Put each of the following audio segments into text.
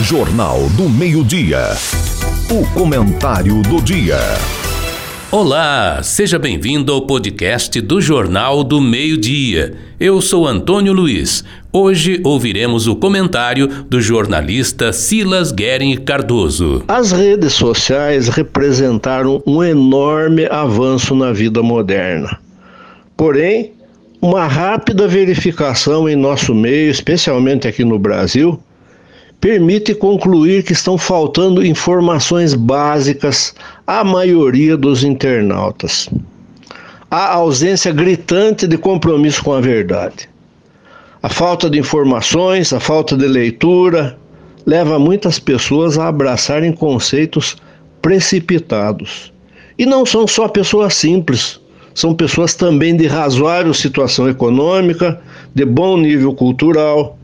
Jornal do Meio-Dia. O comentário do dia. Olá, seja bem-vindo ao podcast do Jornal do Meio-Dia. Eu sou Antônio Luiz. Hoje ouviremos o comentário do jornalista Silas Guerin Cardoso. As redes sociais representaram um enorme avanço na vida moderna. Porém, uma rápida verificação em nosso meio, especialmente aqui no Brasil, permite concluir que estão faltando informações básicas à maioria dos internautas. Há ausência gritante de compromisso com a verdade. A falta de informações, a falta de leitura, leva muitas pessoas a abraçarem conceitos precipitados. E não são só pessoas simples, são pessoas também de razoável situação econômica, de bom nível cultural,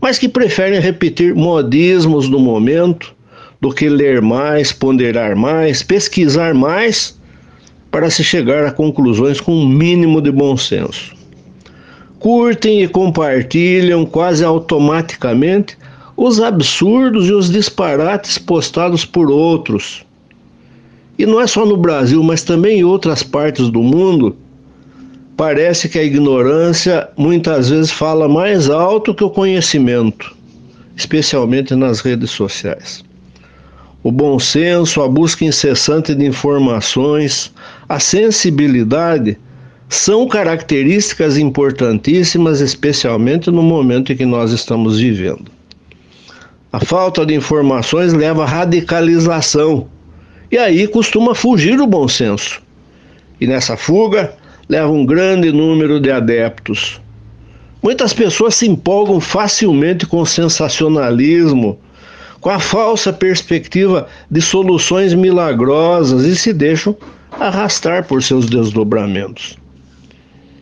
mas que preferem repetir modismos do momento do que ler mais, ponderar mais, pesquisar mais para se chegar a conclusões com um mínimo de bom senso. Curtem e compartilham quase automaticamente os absurdos e os disparates postados por outros. E não é só no Brasil, mas também em outras partes do mundo Parece que a ignorância muitas vezes fala mais alto que o conhecimento, especialmente nas redes sociais. O bom senso, a busca incessante de informações, a sensibilidade são características importantíssimas, especialmente no momento em que nós estamos vivendo. A falta de informações leva à radicalização e aí costuma fugir o bom senso. E nessa fuga, leva um grande número de adeptos. Muitas pessoas se empolgam facilmente com o sensacionalismo, com a falsa perspectiva de soluções milagrosas e se deixam arrastar por seus desdobramentos.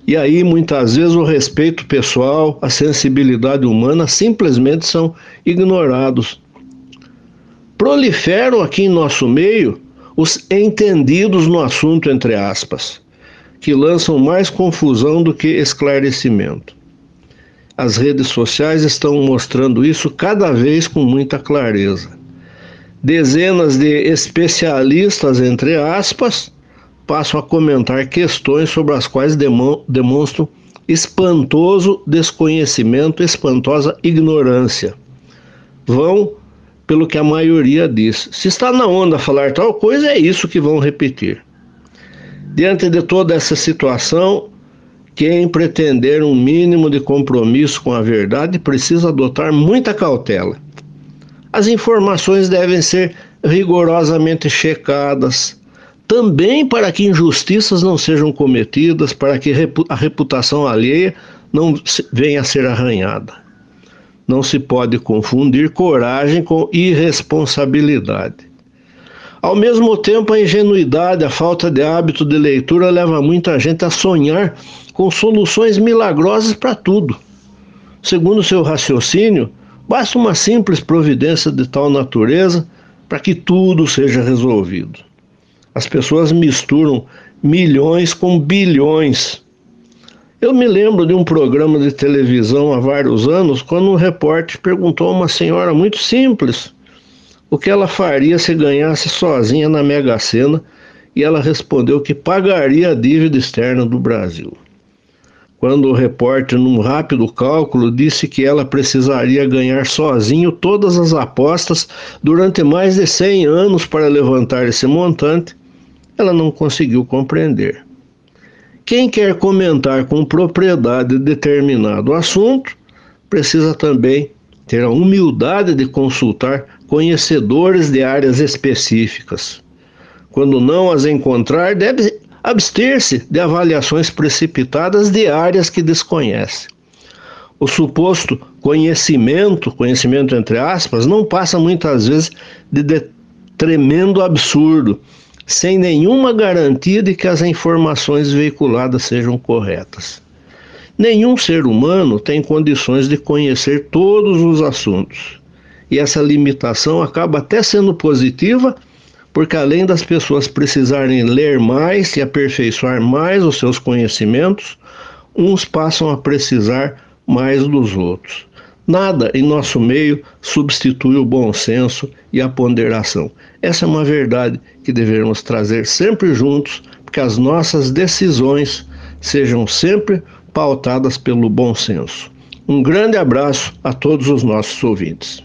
E aí, muitas vezes, o respeito pessoal, a sensibilidade humana simplesmente são ignorados. Proliferam aqui em nosso meio os entendidos no assunto, entre aspas que lançam mais confusão do que esclarecimento. As redes sociais estão mostrando isso cada vez com muita clareza. Dezenas de especialistas, entre aspas, passam a comentar questões sobre as quais demonstram espantoso desconhecimento, espantosa ignorância. Vão pelo que a maioria diz. Se está na onda falar tal coisa, é isso que vão repetir. Diante de toda essa situação, quem pretender um mínimo de compromisso com a verdade precisa adotar muita cautela. As informações devem ser rigorosamente checadas, também para que injustiças não sejam cometidas, para que a reputação alheia não venha a ser arranhada. Não se pode confundir coragem com irresponsabilidade. Ao mesmo tempo, a ingenuidade, a falta de hábito de leitura leva muita gente a sonhar com soluções milagrosas para tudo. Segundo seu raciocínio, basta uma simples providência de tal natureza para que tudo seja resolvido. As pessoas misturam milhões com bilhões. Eu me lembro de um programa de televisão há vários anos, quando um repórter perguntou a uma senhora muito simples o que ela faria se ganhasse sozinha na Mega Sena e ela respondeu que pagaria a dívida externa do Brasil. Quando o repórter, num rápido cálculo, disse que ela precisaria ganhar sozinho todas as apostas durante mais de 100 anos para levantar esse montante, ela não conseguiu compreender. Quem quer comentar com propriedade determinado assunto precisa também ter a humildade de consultar conhecedores de áreas específicas. Quando não as encontrar, deve abster-se de avaliações precipitadas de áreas que desconhece. O suposto conhecimento, conhecimento entre aspas, não passa muitas vezes de, de tremendo absurdo, sem nenhuma garantia de que as informações veiculadas sejam corretas. Nenhum ser humano tem condições de conhecer todos os assuntos. E essa limitação acaba até sendo positiva, porque além das pessoas precisarem ler mais e aperfeiçoar mais os seus conhecimentos, uns passam a precisar mais dos outros. Nada em nosso meio substitui o bom senso e a ponderação. Essa é uma verdade que devemos trazer sempre juntos, porque as nossas decisões sejam sempre pautadas pelo bom senso. Um grande abraço a todos os nossos ouvintes.